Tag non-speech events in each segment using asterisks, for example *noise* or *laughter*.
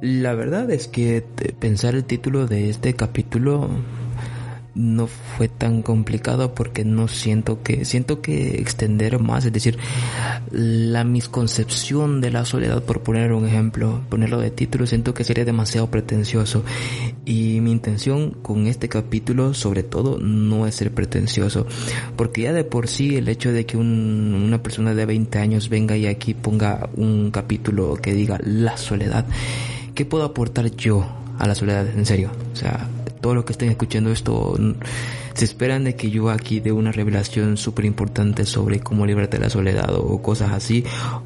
La verdad es que pensar el título de este capítulo no fue tan complicado porque no siento que siento que extender más es decir la misconcepción de la soledad por poner un ejemplo ponerlo de título siento que sería demasiado pretencioso. Y mi intención con este capítulo sobre todo no es ser pretencioso porque ya de por sí el hecho de que una persona de 20 años venga y aquí ponga un capítulo que diga la soledad ¿qué puedo aportar yo a la soledad en serio? o sea todo lo que estén escuchando esto se esperan de que yo aquí dé una revelación súper importante sobre cómo librarte de la soledad o cosas así.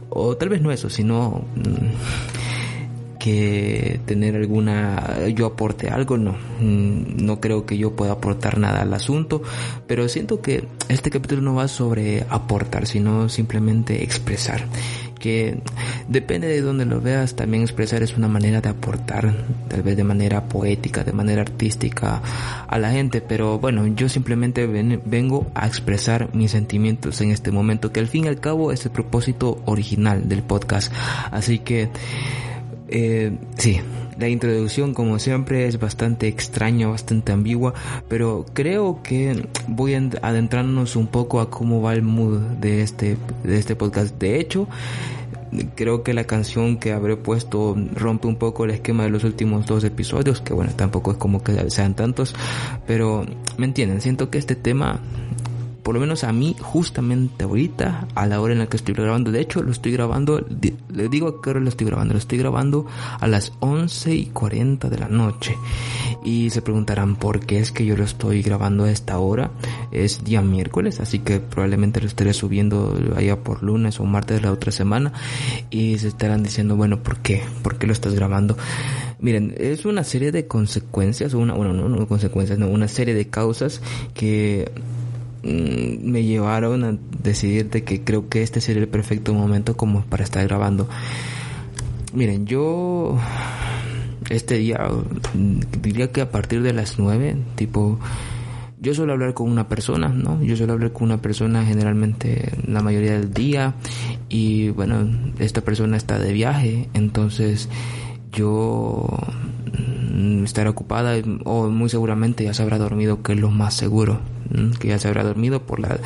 O tal vez no eso sino mm, que tener alguna yo aporte algo no. Mm, no creo que yo pueda aportar nada al asunto pero siento que este capítulo no va sobre aportar sino simplemente expresar que depende de donde lo veas, también expresar es una manera de aportar, tal vez de manera poética, de manera artística a la gente, pero bueno, yo simplemente vengo a expresar mis sentimientos en este momento, que al fin y al cabo es el propósito original del podcast. Así que, eh, sí, la introducción, como siempre, es bastante extraña, bastante ambigua, pero creo que voy a adentrarnos un poco a cómo va el mood de este, de este podcast. De hecho, creo que la canción que habré puesto rompe un poco el esquema de los últimos dos episodios, que bueno, tampoco es como que sean tantos, pero me entienden, siento que este tema por lo menos a mí, justamente ahorita, a la hora en la que estoy grabando, de hecho lo estoy grabando, le digo a qué hora lo estoy grabando, lo estoy grabando a las 11 y 40 de la noche. Y se preguntarán por qué es que yo lo estoy grabando a esta hora. Es día miércoles, así que probablemente lo estaré subiendo allá por lunes o martes de la otra semana. Y se estarán diciendo, bueno, ¿por qué? ¿Por qué lo estás grabando? Miren, es una serie de consecuencias, una, bueno, no, no consecuencias, no, una serie de causas que me llevaron a decidir de que creo que este sería el perfecto momento como para estar grabando. Miren, yo este día mm, diría que a partir de las 9, tipo yo suelo hablar con una persona, ¿no? Yo suelo hablar con una persona generalmente la mayoría del día y bueno, esta persona está de viaje, entonces yo mm, estaré ocupada o muy seguramente ya se habrá dormido, que es lo más seguro que ya se habrá dormido por la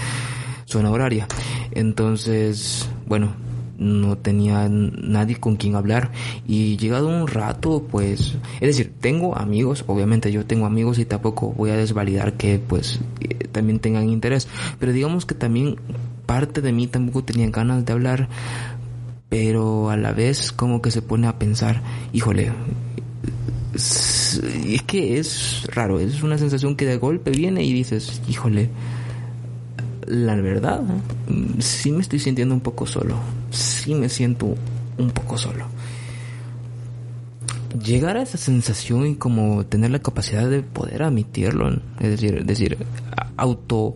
zona horaria. Entonces, bueno, no tenía nadie con quien hablar y llegado un rato pues es decir tengo amigos obviamente yo tengo amigos y tampoco voy a desvalidar que pues eh, también tengan interés pero digamos que también parte de mí tampoco tenía ganas de hablar pero a la vez como que se pone a pensar híjole es que es raro, es una sensación que de golpe viene y dices, híjole, la verdad, sí me estoy sintiendo un poco solo, sí me siento un poco solo. Llegar a esa sensación y como tener la capacidad de poder admitirlo, es decir, decir, auto,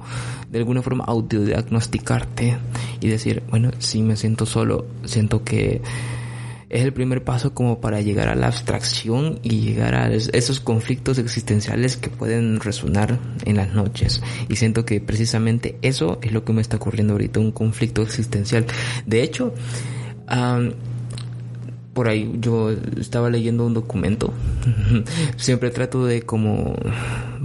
de alguna forma autodiagnosticarte y decir, bueno, sí me siento solo, siento que es el primer paso como para llegar a la abstracción y llegar a esos conflictos existenciales que pueden resonar en las noches. Y siento que precisamente eso es lo que me está ocurriendo ahorita, un conflicto existencial. De hecho, por ahí yo estaba leyendo un documento. *laughs* Siempre trato de como,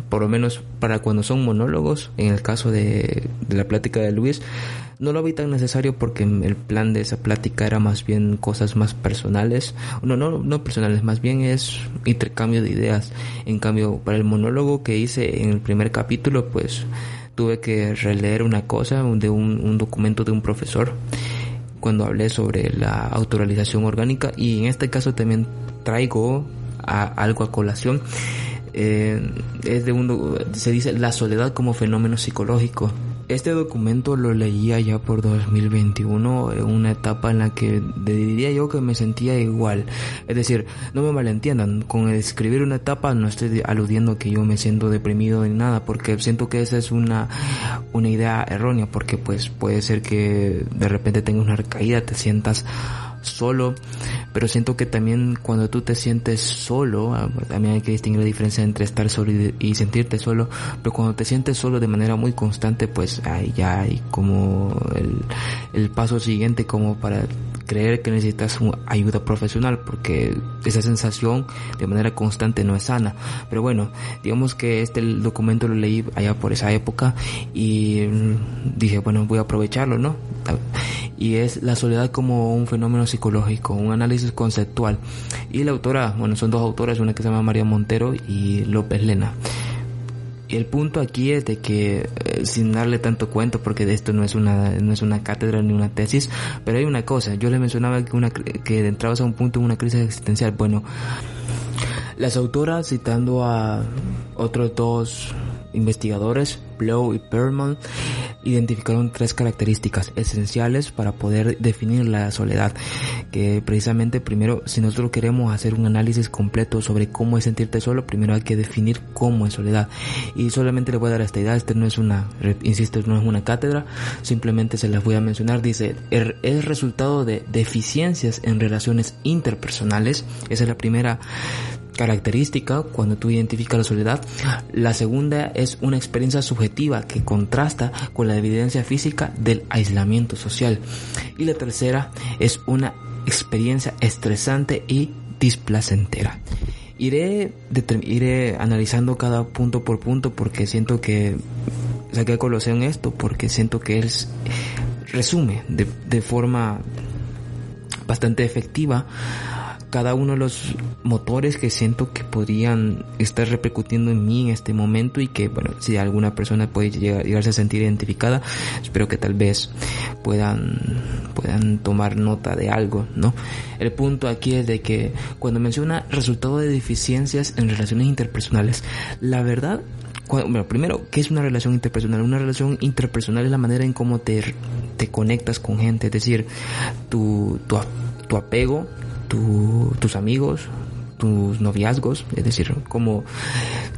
por lo menos para cuando son monólogos, en el caso de, de la plática de Luis, no lo vi tan necesario porque el plan de esa plática era más bien cosas más personales. No, no, no personales, más bien es intercambio de ideas. En cambio, para el monólogo que hice en el primer capítulo, pues tuve que releer una cosa de un, documento de un profesor cuando hablé sobre la autoralización orgánica y en este caso también traigo a, algo a colación. Eh, es de un, se dice la soledad como fenómeno psicológico este documento lo leía ya por 2021, en una etapa en la que diría yo que me sentía igual. Es decir, no me malentiendan, con escribir una etapa no estoy aludiendo que yo me siento deprimido ni nada, porque siento que esa es una, una idea errónea, porque pues puede ser que de repente tengas una recaída, te sientas solo, pero siento que también cuando tú te sientes solo, también hay que distinguir la diferencia entre estar solo y, sentirte solo, pero cuando te sientes solo de manera muy constante, pues ahí ya hay como el, el paso siguiente como para creer que necesitas ayuda profesional porque esa sensación de manera constante no es sana. Pero bueno, digamos que este documento lo leí allá por esa época y dije, bueno, voy a aprovecharlo, ¿no? Y es la soledad como un fenómeno psicológico, un análisis conceptual. Y la autora, bueno, son dos autoras, una que se llama María Montero y López Lena. El punto aquí es de que, eh, sin darle tanto cuento, porque de esto no es una, no es una cátedra ni una tesis, pero hay una cosa, yo le mencionaba que, una, que entrabas a un punto en una crisis existencial. Bueno, las autoras, citando a otros dos investigadores, Blow y Perman, identificaron tres características esenciales para poder definir la soledad. Que precisamente primero, si nosotros queremos hacer un análisis completo sobre cómo es sentirte solo, primero hay que definir cómo es soledad. Y solamente le voy a dar esta idea, este no es una, insisto, no es una cátedra, simplemente se las voy a mencionar. Dice, er, es resultado de deficiencias en relaciones interpersonales. Esa es la primera característica cuando tú identificas la soledad. La segunda es una experiencia subjetiva que contrasta con la evidencia física del aislamiento social. Y la tercera es una experiencia estresante y displacentera. Iré, iré analizando cada punto por punto porque siento que saqué a esto porque siento que él resume de, de forma bastante efectiva cada uno de los motores que siento que podrían estar repercutiendo en mí en este momento y que, bueno, si alguna persona puede llegar, a sentir identificada, espero que tal vez puedan, puedan tomar nota de algo, ¿no? El punto aquí es de que cuando menciona resultado de deficiencias en relaciones interpersonales, la verdad bueno, primero, ¿qué es una relación interpersonal? Una relación interpersonal es la manera en cómo te, te conectas con gente, es decir, tu, tu, tu apego tus amigos, tus noviazgos, es decir, como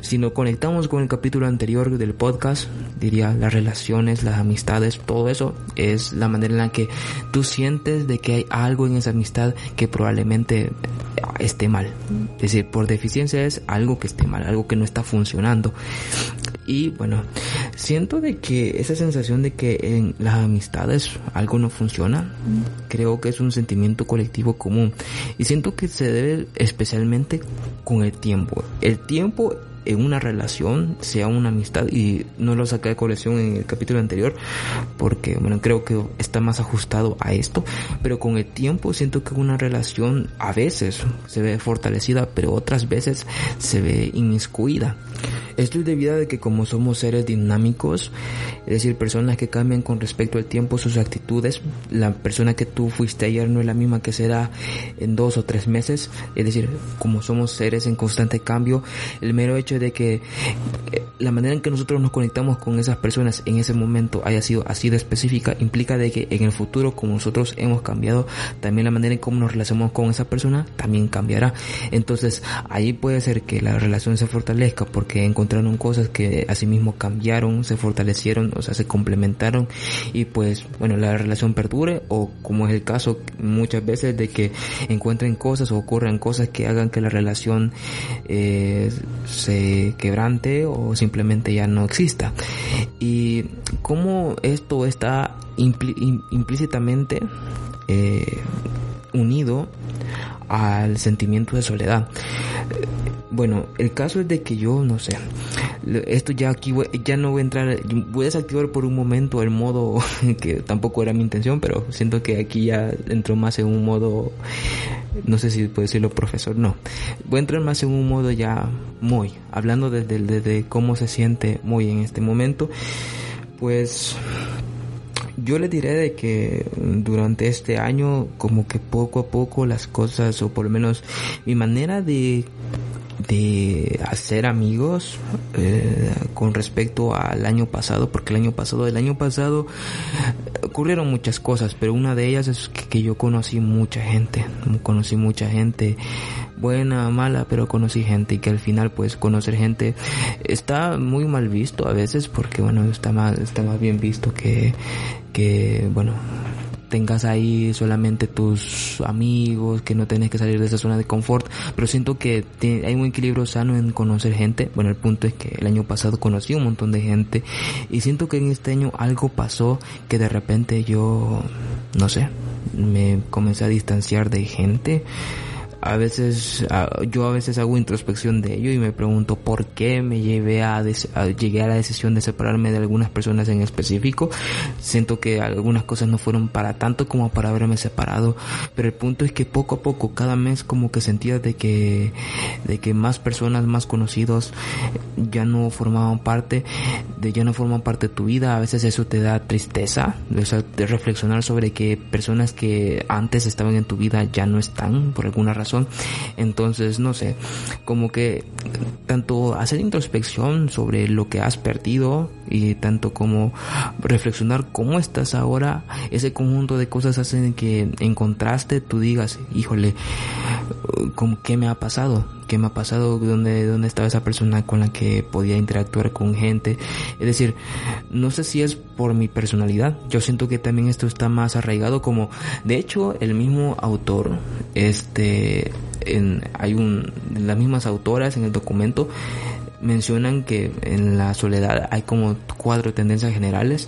si nos conectamos con el capítulo anterior del podcast, diría las relaciones, las amistades, todo eso es la manera en la que tú sientes de que hay algo en esa amistad que probablemente esté mal. Es decir, por deficiencia es algo que esté mal, algo que no está funcionando. Y bueno, siento de que esa sensación de que en las amistades algo no funciona, creo que es un sentimiento colectivo común. Y siento que se debe especialmente con el tiempo. El tiempo en una relación, sea una amistad, y no lo saqué de colección en el capítulo anterior, porque bueno, creo que está más ajustado a esto, pero con el tiempo siento que una relación a veces se ve fortalecida, pero otras veces se ve inmiscuida. Esto es debido a que como somos seres dinámicos, es decir, personas que cambian con respecto al tiempo sus actitudes, la persona que tú fuiste ayer no es la misma que será en dos o tres meses, es decir, como somos seres en constante cambio, el mero hecho de que eh, la manera en que nosotros nos conectamos con esas personas en ese momento haya sido así de específica implica de que en el futuro como nosotros hemos cambiado también la manera en cómo nos relacionamos con esa persona también cambiará. Entonces ahí puede ser que la relación se fortalezca porque encontraron cosas que asimismo cambiaron se fortalecieron o sea se complementaron y pues bueno la relación perdure o como es el caso muchas veces de que encuentren cosas o ocurran cosas que hagan que la relación eh, se quebrante o simplemente ya no exista. Y cómo esto está implícitamente eh, unido al sentimiento de soledad. Bueno, el caso es de que yo no sé. Esto ya aquí ya no voy a entrar, voy a desactivar por un momento el modo *laughs* que tampoco era mi intención, pero siento que aquí ya entró más en un modo no sé si puedo decirlo profesor, no. Voy a entrar más en un modo ya muy, hablando desde, desde cómo se siente muy en este momento, pues yo le diré de que durante este año como que poco a poco las cosas o por lo menos mi manera de de hacer amigos eh, con respecto al año pasado porque el año pasado el año pasado ocurrieron muchas cosas pero una de ellas es que, yo conocí mucha gente conocí mucha gente buena mala pero conocí gente y que al final pues conocer gente está muy mal visto a veces porque bueno está más está más bien visto que que bueno tengas ahí solamente tus amigos, que no tenés que salir de esa zona de confort, pero siento que hay un equilibrio sano en conocer gente. Bueno, el punto es que el año pasado conocí un montón de gente y siento que en este año algo pasó que de repente yo, no sé, me comencé a distanciar de gente a veces yo a veces hago introspección de ello y me pregunto por qué me llevé a, llegué a la decisión de separarme de algunas personas en específico. Siento que algunas cosas no fueron para tanto como para haberme separado pero el punto es que poco a poco cada mes como que sentía de que de que más personas más conocidos ya no formaban parte de ya no forman parte de tu vida. A veces eso te da tristeza de reflexionar sobre que personas que antes estaban en tu vida ya no están por alguna razón entonces, no sé, como que tanto hacer introspección sobre lo que has perdido y tanto como reflexionar cómo estás ahora, ese conjunto de cosas hacen que en contraste tú digas, híjole, ¿qué me ha pasado? ¿Qué me ha pasado? ¿Dónde, ¿Dónde estaba esa persona con la que podía interactuar con gente? Es decir, no sé si es por mi personalidad. Yo siento que también esto está más arraigado como, de hecho, el mismo autor, este, en, hay un, las mismas autoras en el documento mencionan que en la soledad hay como cuatro tendencias generales.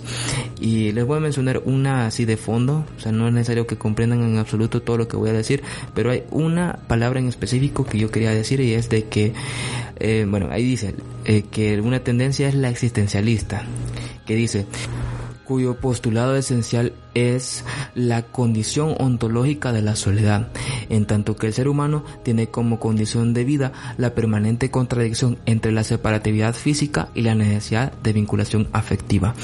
Y les voy a mencionar una así de fondo, o sea, no es necesario que comprendan en absoluto todo lo que voy a decir, pero hay una palabra en específico que yo quería decir y es de que, eh, bueno, ahí dice eh, que una tendencia es la existencialista, que dice, cuyo postulado esencial es la condición ontológica de la soledad, en tanto que el ser humano tiene como condición de vida la permanente contradicción entre la separatividad física y la necesidad de vinculación afectiva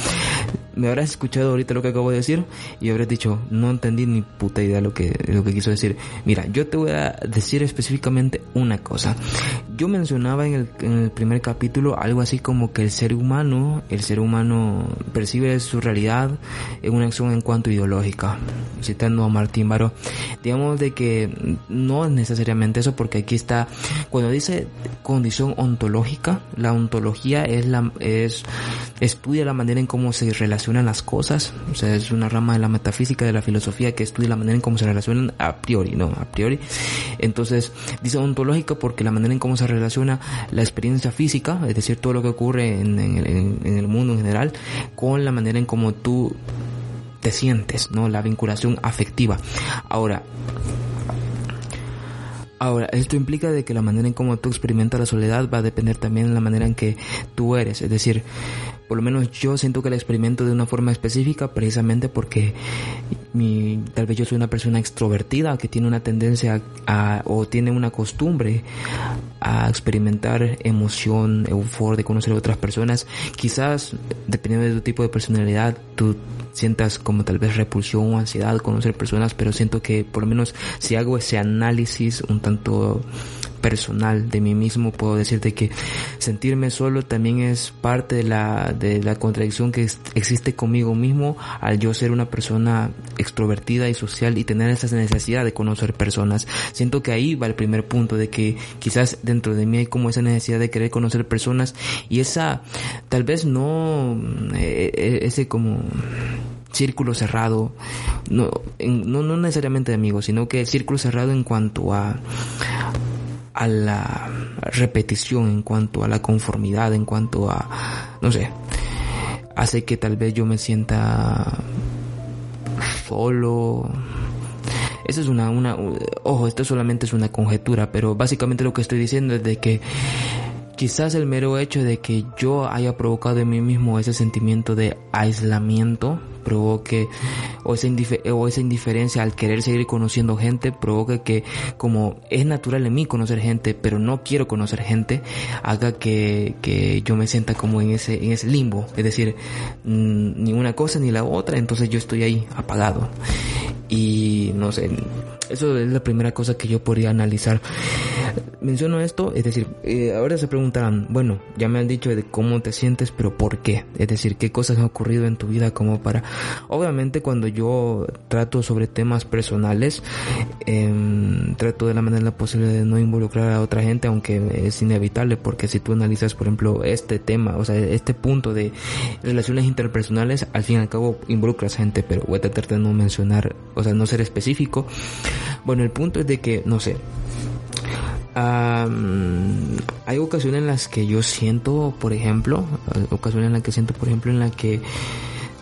me habrás escuchado ahorita lo que acabo de decir y habrás dicho, no entendí ni puta idea lo que, lo que quiso decir. Mira, yo te voy a decir específicamente una cosa. Yo mencionaba en el, en el primer capítulo algo así como que el ser humano, el ser humano percibe su realidad en una acción en cuanto ideológica. Citando a Martín Baró, digamos de que no es necesariamente eso porque aquí está, cuando dice condición ontológica, la ontología es la, es, estudia la manera en cómo se relaciona las cosas, o sea, es una rama de la metafísica, de la filosofía que estudia la manera en cómo se relacionan a priori, no, a priori. Entonces, dice ontológica porque la manera en cómo se relaciona la experiencia física, es decir, todo lo que ocurre en, el mundo en general, con la manera en cómo tú te sientes, ¿no? La vinculación afectiva. Ahora, Ahora, esto implica de que la manera en cómo tú experimentas la soledad va a depender también de la manera en que tú eres. Es decir, por lo menos yo siento que la experimento de una forma específica precisamente porque mi, tal vez yo soy una persona extrovertida que tiene una tendencia a, o tiene una costumbre a experimentar emoción, euforia de conocer a otras personas. Quizás, dependiendo de tu tipo de personalidad, tú sientas como tal vez repulsión o ansiedad conocer personas, pero siento que por lo menos si hago ese análisis un tanto personal de mí mismo puedo decirte que sentirme solo también es parte de la de la contradicción que existe conmigo mismo al yo ser una persona extrovertida y social y tener esa necesidad de conocer personas. Siento que ahí va el primer punto de que quizás dentro de mí hay como esa necesidad de querer conocer personas y esa tal vez no eh, eh, ese como círculo cerrado, no, no, no necesariamente de amigos, sino que círculo cerrado en cuanto a, a la repetición, en cuanto a la conformidad, en cuanto a, no sé, hace que tal vez yo me sienta solo. Eso es una, una, ojo, esto solamente es una conjetura, pero básicamente lo que estoy diciendo es de que Quizás el mero hecho de que yo haya provocado en mí mismo ese sentimiento de aislamiento provoque o esa, o esa indiferencia al querer seguir conociendo gente provoque que como es natural en mí conocer gente pero no quiero conocer gente haga que, que yo me sienta como en ese, en ese limbo. Es decir mm, ni una cosa ni la otra entonces yo estoy ahí apagado. Y no sé eso es la primera cosa que yo podría analizar menciono esto, es decir, eh, ahora se preguntarán, bueno, ya me han dicho de cómo te sientes, pero ¿por qué? Es decir, ¿qué cosas han ocurrido en tu vida como para... Obviamente cuando yo trato sobre temas personales, em, trato de la manera posible de no involucrar a otra gente, aunque es inevitable, porque si tú analizas, por ejemplo, este tema, o sea, este punto de relaciones interpersonales, al fin y al cabo involucras gente, pero voy a tratar de no mencionar, o sea, no ser específico. Bueno, el punto es de que, no sé, hay ocasiones en las que yo siento, por ejemplo, ocasiones en las que siento, por ejemplo, en las que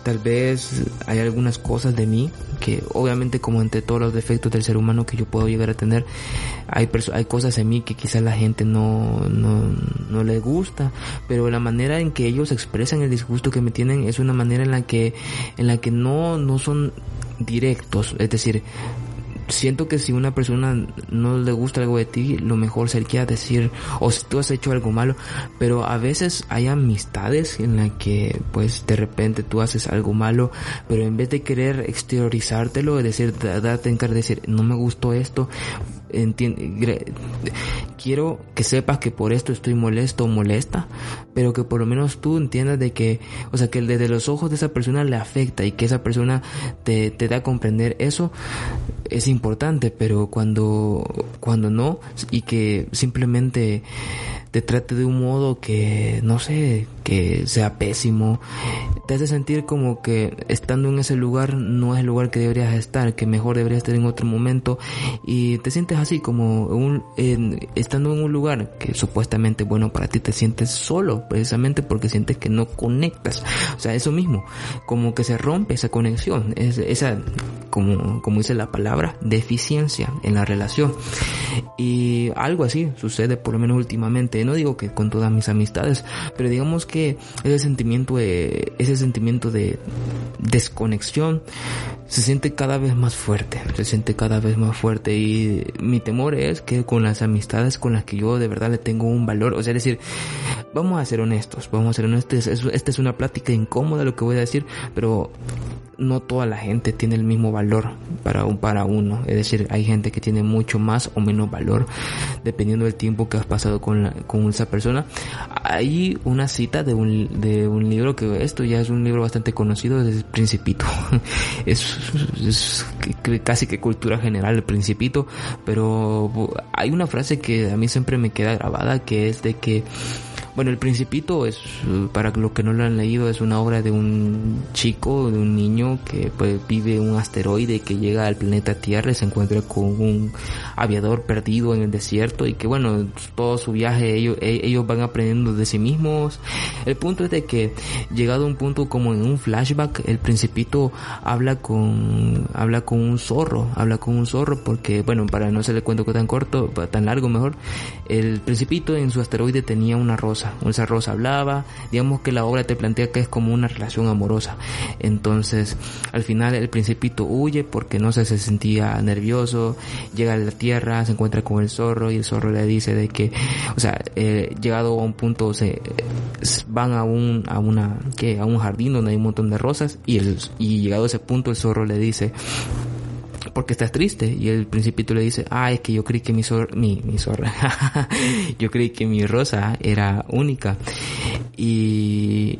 tal vez hay algunas cosas de mí que obviamente como entre todos los defectos del ser humano que yo puedo llegar a tener, hay, hay cosas en mí que quizás la gente no, no, no le gusta, pero la manera en que ellos expresan el disgusto que me tienen es una manera en la que, en la que no, no son directos, es decir, siento que si una persona no le gusta algo de ti, lo mejor sería decir, o si tú has hecho algo malo, pero a veces hay amistades en las que pues de repente tú haces algo malo, pero en vez de querer exteriorizártelo, es decir, darte en cara de decir, no me gustó esto, quiero que sepas que por esto estoy molesto o molesta, pero que por lo menos tú entiendas de que, o sea, que desde los ojos de esa persona le afecta y que esa persona te, te da a comprender eso es importante, pero cuando, cuando no y que simplemente te trate de un modo que, no sé, que sea pésimo, te hace sentir como que estando en ese lugar no es el lugar que deberías estar, que mejor deberías estar en otro momento. Y te sientes así como un, estando en un lugar que supuestamente bueno para ti te sientes solo precisamente porque sientes que no conectas, o sea, eso mismo, como que se rompe esa conexión, es, esa, como, como dice la palabra, deficiencia en la relación. Y algo así sucede por lo menos últimamente no digo que con todas mis amistades, pero digamos que ese sentimiento de, ese sentimiento de desconexión se siente cada vez más fuerte, se siente cada vez más fuerte y mi temor es que con las amistades con las que yo de verdad le tengo un valor, o sea, es decir, vamos a ser honestos, vamos a ser honestos, esta es una plática incómoda lo que voy a decir, pero no toda la gente tiene el mismo valor para, un, para uno. Es decir, hay gente que tiene mucho más o menos valor dependiendo del tiempo que has pasado con, con esa persona. Hay una cita de un, de un libro que esto ya es un libro bastante conocido, es Principito. *laughs* es, es casi que cultura general el Principito, pero hay una frase que a mí siempre me queda grabada que es de que bueno, El Principito es, para los que no lo han leído, es una obra de un chico, de un niño que pues, vive un asteroide que llega al planeta Tierra y se encuentra con un aviador perdido en el desierto y que bueno, todo su viaje ellos, e, ellos van aprendiendo de sí mismos. El punto es de que llegado a un punto como en un flashback, el Principito habla con, habla con un zorro, habla con un zorro porque bueno, para no se le cuento que tan corto, tan largo mejor, el Principito en su asteroide tenía una rosa rosa. rosa hablaba, digamos que la obra te plantea que es como una relación amorosa. Entonces, al final el principito huye porque no se, se sentía nervioso, llega a la tierra, se encuentra con el zorro y el zorro le dice de que, o sea, eh, llegado a un punto se van a un a una que a un jardín donde hay un montón de rosas y el y llegado a ese punto el zorro le dice porque estás triste. Y el principito le dice, ah, es que yo creí que mi, mi, mi zorra, *laughs* yo creí que mi rosa era única. Y,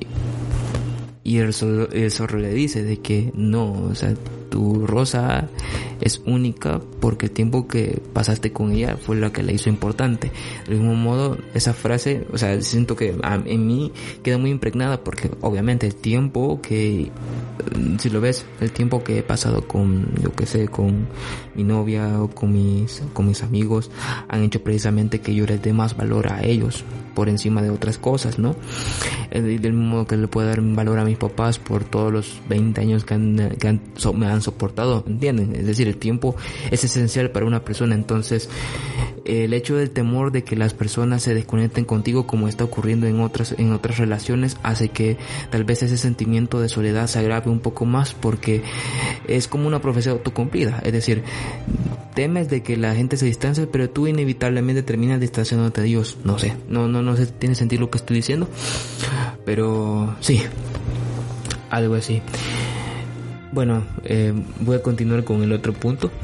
y el zorro, el zorro le dice de que no, o sea, tu rosa es única porque el tiempo que pasaste con ella fue lo que la hizo importante. De mismo modo, esa frase, o sea, siento que en mí queda muy impregnada porque obviamente el tiempo que, si lo ves, el tiempo que he pasado con, yo que sé, con mi novia o con mis, con mis amigos, han hecho precisamente que yo les dé más valor a ellos por encima de otras cosas, ¿no? Del mismo modo que le puedo dar valor a mis papás por todos los 20 años que, han, que me han soportado, ¿entienden? Es decir, el tiempo es esencial para una persona, entonces el hecho del temor de que las personas se desconecten contigo como está ocurriendo en otras en otras relaciones hace que tal vez ese sentimiento de soledad se agrave un poco más porque es como una profecía autocumplida, es decir, temes de que la gente se distancie, pero tú inevitablemente terminas distanciándote de Dios, no sé, no no no sé, tiene sentido lo que estoy diciendo, pero sí, algo así. Bueno, eh, voy a continuar con el otro punto. *laughs*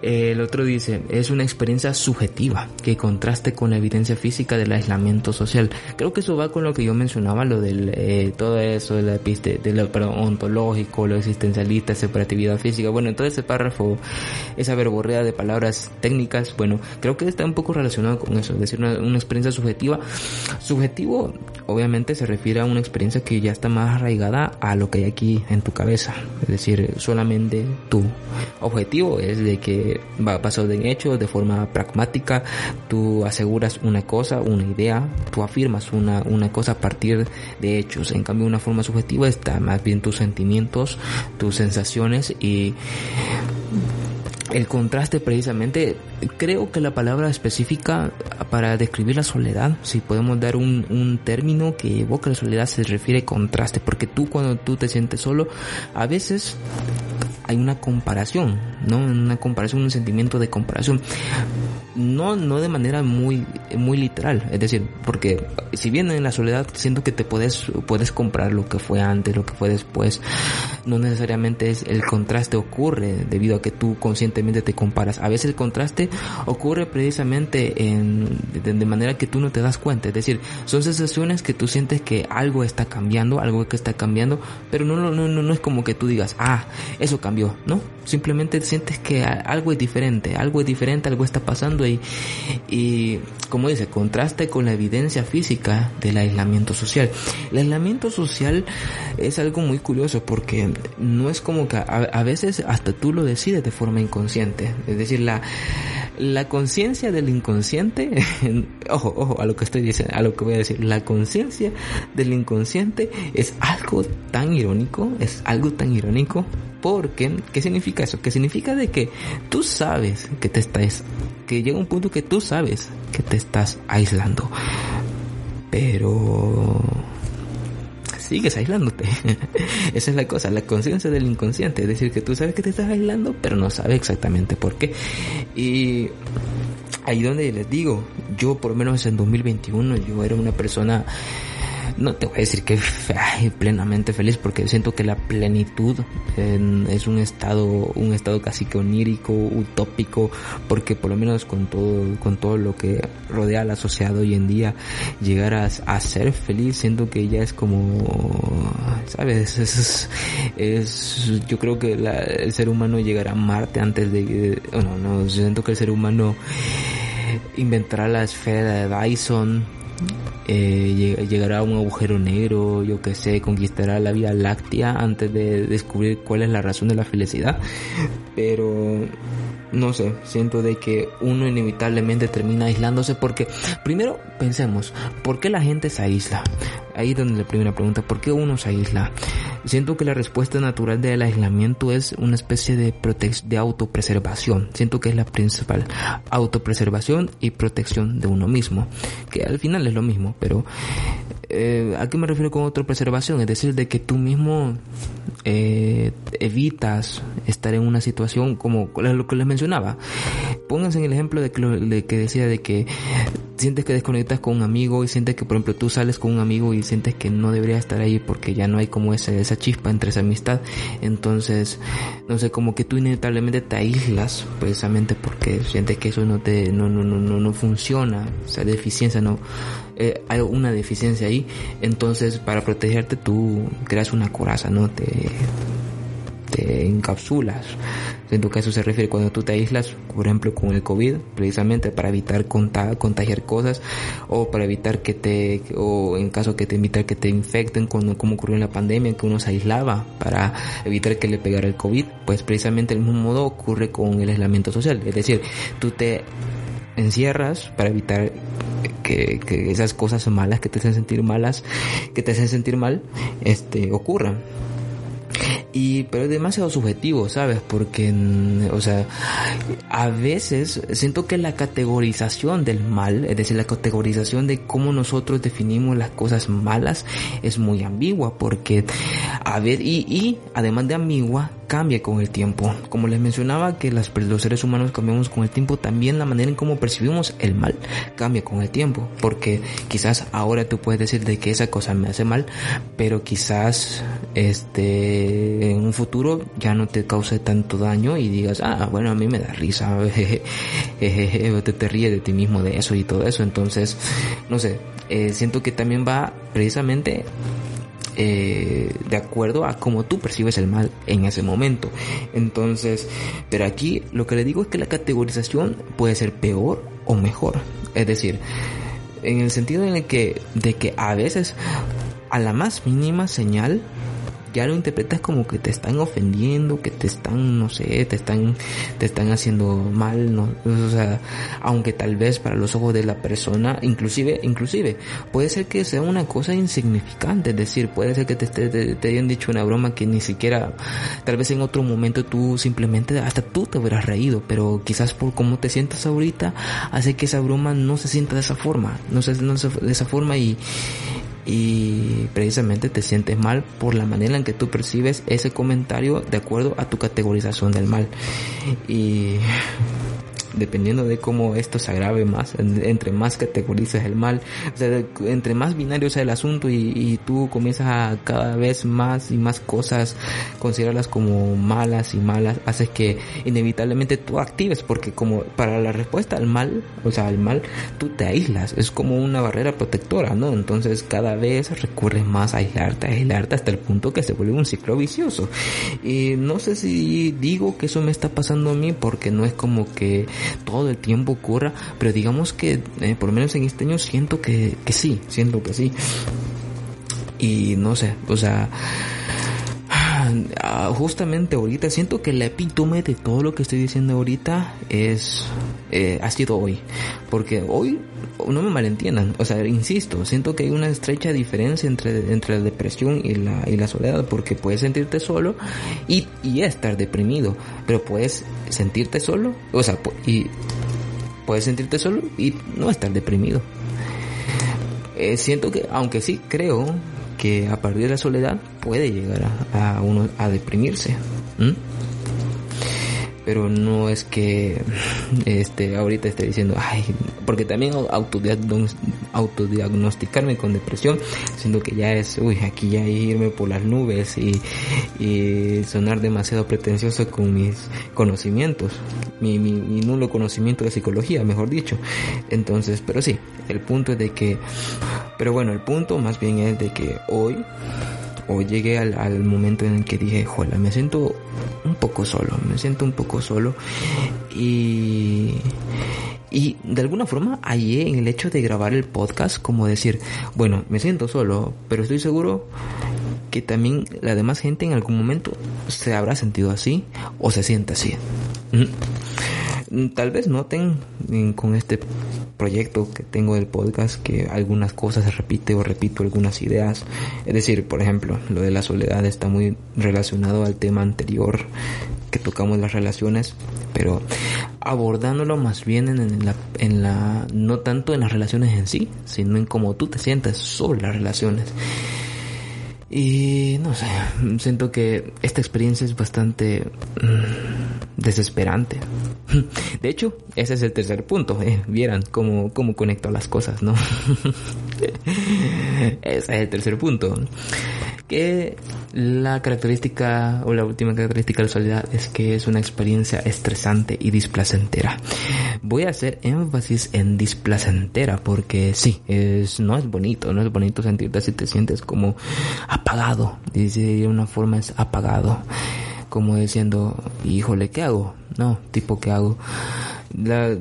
El otro dice, es una experiencia subjetiva que contraste con la evidencia física del aislamiento social. Creo que eso va con lo que yo mencionaba, lo del eh, todo eso de la episte, de lo ontológico, lo existencialista, separatividad física. Bueno, en todo ese párrafo, esa verborrea de palabras técnicas, bueno, creo que está un poco relacionado con eso, es decir, una, una experiencia subjetiva. Subjetivo obviamente se refiere a una experiencia que ya está más arraigada a lo que hay aquí en tu cabeza. Es decir, solamente tu objetivo es de que va pasado de hecho de forma pragmática, tú aseguras una cosa, una idea, tú afirmas una, una cosa a partir de hechos. En cambio, una forma subjetiva está más bien tus sentimientos, tus sensaciones y el contraste precisamente, creo que la palabra específica para describir la soledad, si podemos dar un, término que evoca la soledad, se refiere a contraste, porque tú cuando tú te sientes solo, a veces hay una comparación, ¿no? Una comparación, un sentimiento de comparación. No, no de manera muy, muy literal, es decir, porque si bien en la soledad siento que te puedes, puedes comprar lo que fue antes, lo que fue después, no necesariamente es el contraste ocurre debido a que tú conscientemente te comparas. A veces el contraste ocurre precisamente en, de, manera que tú no te das cuenta, es decir, son sensaciones que tú sientes que algo está cambiando, algo que está cambiando, pero no, no, no, no es como que tú digas, ah, eso cambió, ¿no? Simplemente sientes que algo es diferente, algo es diferente, algo está pasando y, como dice, contraste con la evidencia física del aislamiento social. El aislamiento social es algo muy curioso porque no es como que a, veces hasta tú lo decides de forma inconsciente. Es decir, la, la conciencia del inconsciente, *laughs* ojo, ojo, a lo que estoy diciendo, a lo que voy a decir, la conciencia del inconsciente es algo tan irónico, es algo tan irónico porque, ¿qué significa eso? Que significa de que tú sabes que te estás, que llega un punto que tú sabes que te estás aislando. Pero sigues aislándote. *laughs* Esa es la cosa, la conciencia del inconsciente. Es decir, que tú sabes que te estás aislando, pero no sabes exactamente por qué. Y ahí donde les digo, yo por lo menos en 2021, yo era una persona no te voy a decir que plenamente feliz porque siento que la plenitud es un estado un estado casi que onírico utópico porque por lo menos con todo con todo lo que rodea a la sociedad hoy en día llegar a, ser feliz siento que ya es como sabes es, yo creo que el ser humano llegará a Marte antes de no no siento que el ser humano inventará la esfera de Dyson eh, llegará a un agujero negro, yo que sé, conquistará la Vía Láctea antes de descubrir cuál es la razón de la felicidad. Pero no sé, siento de que uno inevitablemente termina aislándose porque primero pensemos, ¿por qué la gente se aísla? Ahí donde la primera pregunta, ¿por qué uno se aísla? Siento que la respuesta natural del aislamiento es una especie de, de autopreservación. Siento que es la principal. Autopreservación y protección de uno mismo. Que al final es lo mismo, pero eh, ¿a qué me refiero con autopreservación? Es decir, de que tú mismo eh, evitas estar en una situación como lo que les mencionaba. Pónganse en el ejemplo de que, de que decía de que sientes que desconectas con un amigo y sientes que, por ejemplo, tú sales con un amigo y sientes que no debería estar ahí porque ya no hay como esa, esa chispa entre esa amistad. Entonces, no sé, como que tú inevitablemente te aíslas precisamente porque sientes que eso no te, no, no, no, no, no funciona, o sea, deficiencia, no, eh, hay una deficiencia ahí. Entonces, para protegerte tú creas una coraza, ¿no? Te, te encapsulas. En tu caso se refiere cuando tú te aíslas, por ejemplo, con el COVID, precisamente para evitar contagiar cosas o para evitar que te, o en caso que te evitar que te infecten, como, como ocurrió en la pandemia, que uno se aislaba para evitar que le pegara el COVID, pues precisamente el mismo modo ocurre con el aislamiento social. Es decir, tú te encierras para evitar que, que, esas cosas malas que te hacen sentir malas, que te hacen sentir mal, este, ocurran. Y, pero es demasiado subjetivo, ¿sabes? Porque, o sea, a veces siento que la categorización del mal, es decir, la categorización de cómo nosotros definimos las cosas malas es muy ambigua, porque, a ver, y, y además de ambigua, cambia con el tiempo. Como les mencionaba que las, los seres humanos cambiamos con el tiempo, también la manera en cómo percibimos el mal cambia con el tiempo. Porque quizás ahora tú puedes decir de que esa cosa me hace mal, pero quizás este en un futuro ya no te cause tanto daño y digas, ah, bueno, a mí me da risa, *laughs* te, te ríes de ti mismo de eso y todo eso. Entonces, no sé, eh, siento que también va precisamente eh, de acuerdo a cómo tú percibes el mal en ese momento. Entonces, pero aquí lo que le digo es que la categorización puede ser peor o mejor. Es decir, en el sentido en el que, de que a veces a la más mínima señal ya lo interpretas como que te están ofendiendo, que te están, no sé, te están, te están haciendo mal, no, o sea, aunque tal vez para los ojos de la persona, inclusive, inclusive, puede ser que sea una cosa insignificante, es decir, puede ser que te, hayan dicho una broma que ni siquiera, tal vez en otro momento tú simplemente, hasta tú te hubieras reído, pero quizás por cómo te sientas ahorita, hace que esa broma no se sienta de esa forma, no se, no de esa forma y, y precisamente te sientes mal por la manera en que tú percibes ese comentario de acuerdo a tu categorización del mal. Y *laughs* dependiendo de cómo esto se agrave más, entre más categorizas el mal, o sea, entre más binario sea el asunto y, tú comienzas a cada vez más y más cosas considerarlas como malas y malas, haces que inevitablemente tú actives, porque como para la respuesta al mal, o sea, al mal, tú te aíslas, es como una barrera protectora, ¿no? Entonces cada vez recurres más a aislarte, aislarte hasta el punto que se vuelve un ciclo vicioso. Y no sé si digo que eso me está pasando a mí porque no es como que todo el tiempo ocurra, pero digamos que eh, por lo menos en este año siento que, que sí, siento que sí. Y no sé, o sea, justamente ahorita siento que el epítome de todo lo que estoy diciendo ahorita es eh, ha sido hoy. Porque hoy no me malentiendan o sea insisto siento que hay una estrecha diferencia entre entre la depresión y la y la soledad porque puedes sentirte solo y, y estar deprimido pero puedes sentirte solo o sea y puedes sentirte solo y no estar deprimido. Eh, siento que aunque sí creo que a partir de la soledad puede llegar a, uno a deprimirse. Pero no es que *laughs* este ahorita esté diciendo, ay, porque también autodiagnosticarme con depresión, siendo que ya es, uy, aquí ya irme por las nubes y, y sonar demasiado pretencioso con mis conocimientos, mi, mi, mi nulo conocimiento de psicología, mejor dicho. Entonces, pero sí, el punto es de que pero bueno, el punto más bien es de que hoy, hoy llegué al, momento en el que dije, joder, me siento un poco solo, me siento un poco solo y... Y de alguna forma hallé en el hecho de grabar el podcast como decir, bueno, me siento solo, pero estoy seguro que también la demás gente en algún momento se habrá sentido así o se siente así. Tal vez noten con este proyecto que tengo del podcast que algunas cosas se repite o repito algunas ideas. Es decir, por ejemplo, lo de la soledad está muy relacionado al tema anterior que tocamos las relaciones, pero abordándolo más bien en la, en la no tanto en las relaciones en sí, sino en cómo tú te sientes sobre las relaciones. Y no sé, *laughs* siento que esta experiencia es bastante mm, desesperante. *laughs* De hecho, ese es el tercer punto. Eh. Vieran cómo, cómo conecto las cosas, ¿no? *laughs* ese es el tercer punto. Que la característica o la última característica de la soledad es que es una experiencia estresante y displacentera. Voy a hacer énfasis en displacentera porque sí, es, no es bonito, no es bonito sentirte así, te sientes como apagado. Dice de una forma es apagado. Como diciendo, híjole, ¿qué hago? No, tipo, ¿qué hago? La,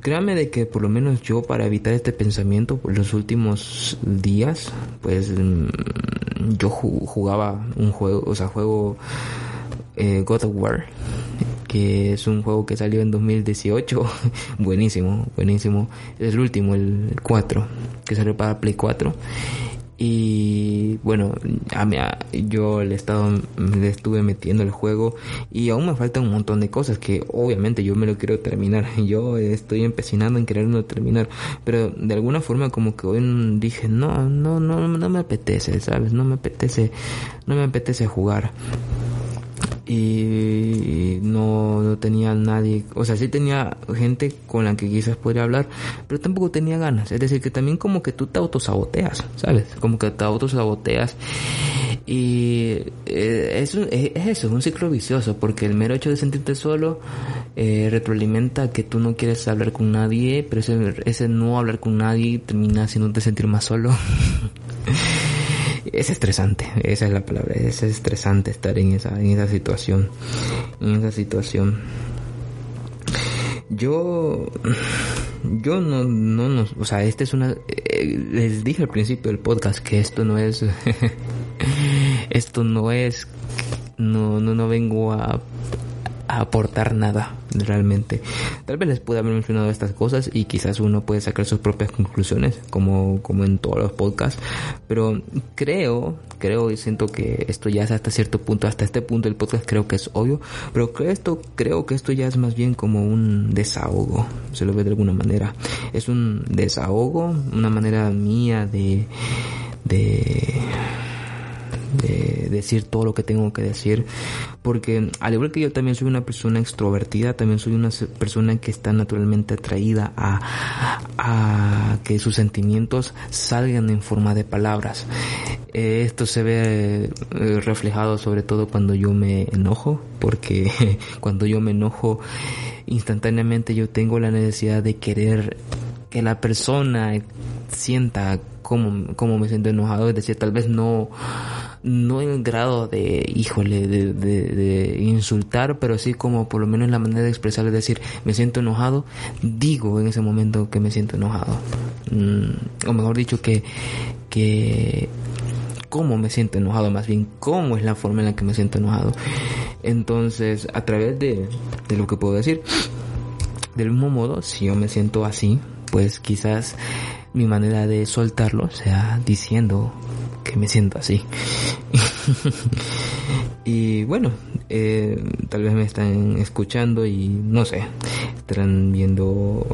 créame de que por lo menos yo para evitar este pensamiento por los últimos días, pues mm, yo jugaba un juego, o sea, juego eh, God of War, que es un juego que salió en 2018, *laughs* buenísimo, buenísimo, es el último, el 4, que salió para Play 4 y bueno, a mí, yo le, estado, le estuve metiendo el juego y aún me faltan un montón de cosas que obviamente yo me lo quiero terminar. *laughs* Yo estoy empecinando en quererlo terminar, pero de alguna forma como que hoy dije, no, no, no, no me apetece, ¿sabes? No me apetece, no me apetece jugar y no, no, tenía nadie, o sea, sí tenía gente con la que quizás podría hablar, pero tampoco tenía ganas. Es decir, que también como que tú te autosaboteas, ¿sabes? Como que te autosaboteas. Y eh, es, es, eso, es un ciclo vicioso, porque el mero hecho de sentirte solo eh, retroalimenta que tú no quieres hablar con nadie, pero ese, ese no hablar con nadie termina haciéndote sentir más solo. *laughs* es estresante, esa es la palabra, es estresante estar en esa, en esa situación, en esa situación. Yo yo no, no, no, o sea, este es una, eh, les dije al principio del podcast que esto no es, *laughs* esto no es, no, no, no vengo a aportar nada realmente. Tal vez les pude haber mencionado estas cosas y quizás uno puede sacar sus propias conclusiones, como, como en todos los podcasts, pero creo, creo y siento que esto ya es hasta cierto punto, hasta este punto del podcast creo que es obvio, pero creo esto, creo que esto ya es más bien como un desahogo, se lo ve de alguna manera. Es un desahogo, una manera mía de, de de decir todo lo que tengo que decir, porque al igual que yo también soy una persona extrovertida, también soy una persona que está naturalmente atraída a, que sus sentimientos salgan en forma de palabras. Eh, esto se ve eh, reflejado sobre todo cuando yo me enojo, porque *laughs* cuando yo me enojo instantáneamente yo tengo la necesidad de querer que la persona sienta cómo, cómo me siento enojado, es decir, tal vez no no en grado de, híjole, de, insultar, pero sí como por lo menos la manera de expresar, es decir, me siento enojado, digo en ese momento que me siento enojado. Mm, o mejor dicho, que, que, cómo me siento enojado, más bien cómo es la forma en la que me siento enojado. Entonces, a través de, de lo que puedo decir, del mismo modo, si yo me siento así, pues quizás mi manera de soltarlo sea diciendo que me siento así. *laughs* y bueno, eh, tal vez me están escuchando y no sé, estarán viendo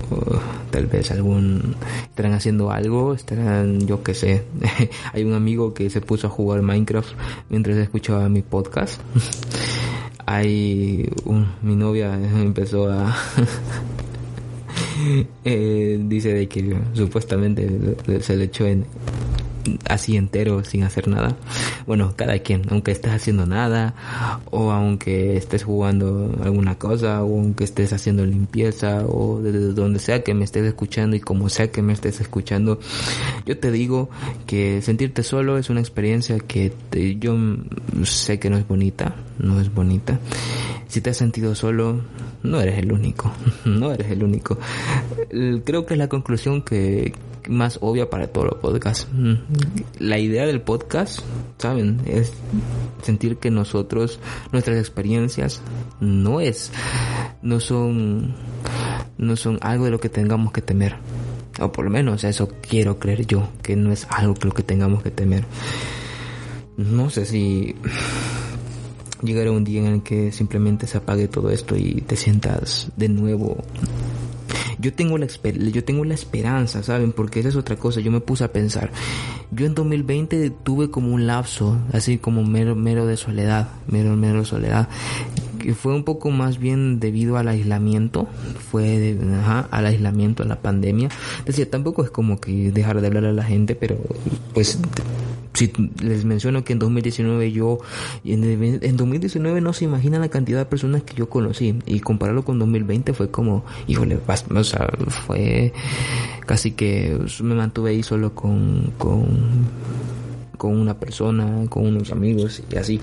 tal vez algún, estarán haciendo algo, estarán, yo que sé, *laughs* hay un amigo que se puso a jugar Minecraft mientras escuchaba mi podcast. *laughs* hay un, mi novia empezó a eh, dice de que supuestamente se le echó en así entero sin hacer nada. Bueno, cada quien, aunque estés haciendo nada, o aunque estés jugando alguna cosa, o aunque estés haciendo limpieza, o desde donde sea que me estés escuchando y como sea que me estés escuchando, yo te digo que sentirte solo es una experiencia que yo sé que no es bonita, no es bonita. Si te has sentido solo, no eres el único, *laughs* no eres el único. Creo que es la conclusión que, más obvia para todos los podcasts. Mm. La idea del podcast, ¿saben? Es sentir que nosotros, nuestras experiencias, no es, no son, no son algo de lo que tengamos que temer. O por lo menos eso quiero creer yo, que no es algo que lo que tengamos que temer. No sé si llegará un día en el que simplemente se apague todo esto y te sientas de nuevo yo tengo la yo tengo la esperanza, ¿saben? Porque esa es otra cosa, yo me puse a pensar. Yo en 2020 tuve como un lapso, así como mero mero de soledad, mero mero soledad que fue un poco más bien debido al aislamiento, fue de, ajá, al aislamiento, a la pandemia. Decía, tampoco es como que dejar de hablar a la gente, pero pues si les menciono que en 2019 yo, en, en 2019 no se imagina la cantidad de personas que yo conocí y compararlo con 2020 fue como, híjole, o sea, fue casi que me mantuve ahí solo con, con, con una persona, con unos amigos y así.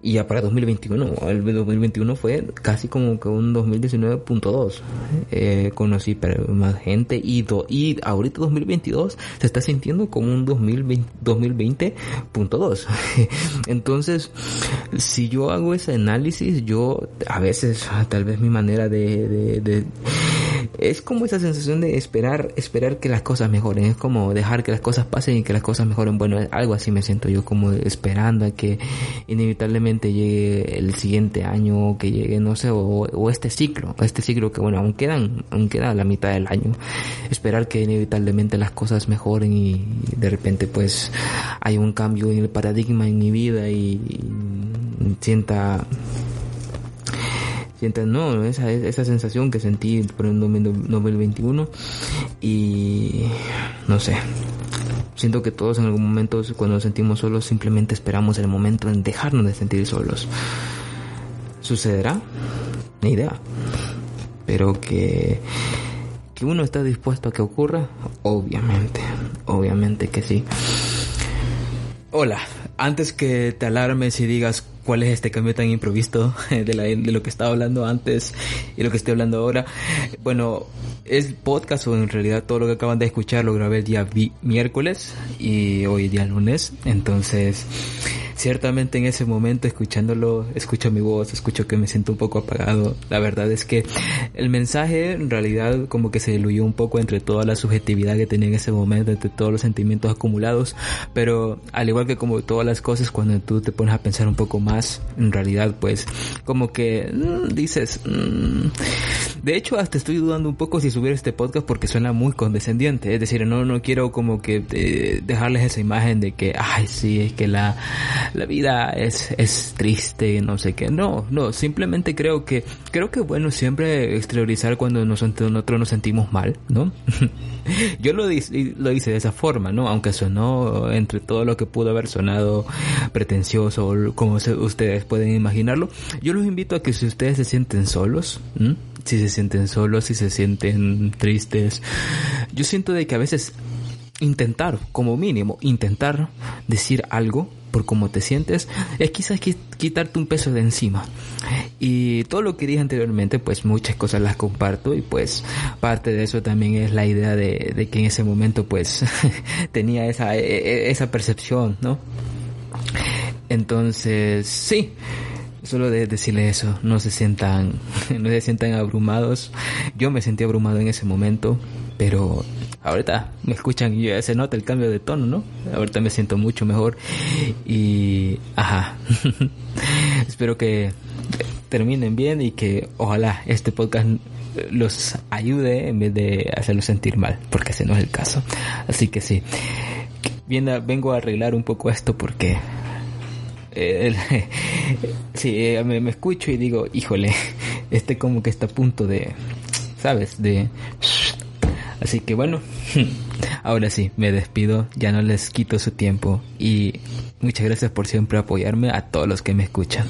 Y ya para 2021, el 2021 fue casi como que un 2019.2. Eh, conocí más gente y, y ahorita 2022 se está sintiendo como un 2020.2. *laughs* Entonces, si yo hago ese análisis, yo a veces, tal vez mi manera de es como esa sensación de esperar, esperar que las cosas mejoren, es como dejar que las cosas pasen y que las cosas mejoren. Bueno, algo así me siento yo como esperando a que inevitablemente llegue el siguiente año, que llegue, no sé, o, este ciclo, este ciclo que bueno, aún quedan, aún queda la mitad del año. Esperar que inevitablemente las cosas mejoren y de repente pues hay un cambio en el paradigma en mi vida y sienta sientan no esa esa sensación que sentí por el 2021 y no sé siento que todos en algún momento cuando nos sentimos solos simplemente esperamos el momento en dejarnos de sentir solos. Sucederá ni idea. Pero que que uno está dispuesto a que ocurra obviamente obviamente que sí. Hola antes que te alarmes y digas cuál es este cambio tan improvisto *laughs* de, la, de lo que estaba hablando antes y lo que estoy hablando ahora. Bueno, es podcast o en realidad todo lo que acaban de escuchar lo grabé el día miércoles y hoy día lunes. Entonces, ciertamente en ese momento escuchándolo, escucho mi voz, escucho que me siento un poco apagado. La verdad es que el mensaje en realidad como que se diluyó un poco entre toda la subjetividad que tenía en ese momento, entre todos los sentimientos acumulados, pero al igual que como todas las cosas, cuando tú te pones a pensar un poco más, en realidad pues como que mm, dices, mm". de hecho hasta estoy dudando un poco si subir este podcast porque suena muy condescendiente, es decir, no, no quiero como que eh, dejarles esa imagen de que, ay, sí, es que la, la vida es, es triste, no sé qué. No, no, simplemente creo que, creo que bueno siempre exteriorizar cuando nosotros nos sentimos mal, ¿no? *laughs* Yo lo, lo hice de esa forma, ¿no? Aunque sonó entre todo lo que pudo haber sonado pretencioso, como ustedes pueden imaginarlo. Yo los invito a que si ustedes se sienten solos, si se sienten solos, si se sienten tristes, yo siento de que a veces intentar, como mínimo, intentar decir algo por cómo te sientes, es quizás quitarte un peso de encima. Y todo lo que dije anteriormente, pues muchas cosas las comparto y pues parte de eso también es la idea de, que en ese momento pues *laughs* tenía esa, e, e, esa percepción, ¿no? Entonces, sí, solo de decirle eso, no se sientan, *laughs* no se sientan abrumados. Yo me sentí abrumado en ese momento, pero ahorita me escuchan y ya se nota el cambio de tono, ¿no? Ahorita me siento mucho mejor y ajá. *laughs* Espero que terminen bien y que ojalá este podcast los ayude en vez de hacerlos sentir mal, porque ese no es el caso. Así que sí, vengo a arreglar un poco esto porque eh, *laughs* sí, me, me escucho y digo, híjole, *laughs* este como que está a punto de, ¿sabes? De Así que bueno, *laughs* ahora sí, me despido, ya no les quito su tiempo y muchas gracias por siempre apoyarme a todos los que me escuchan.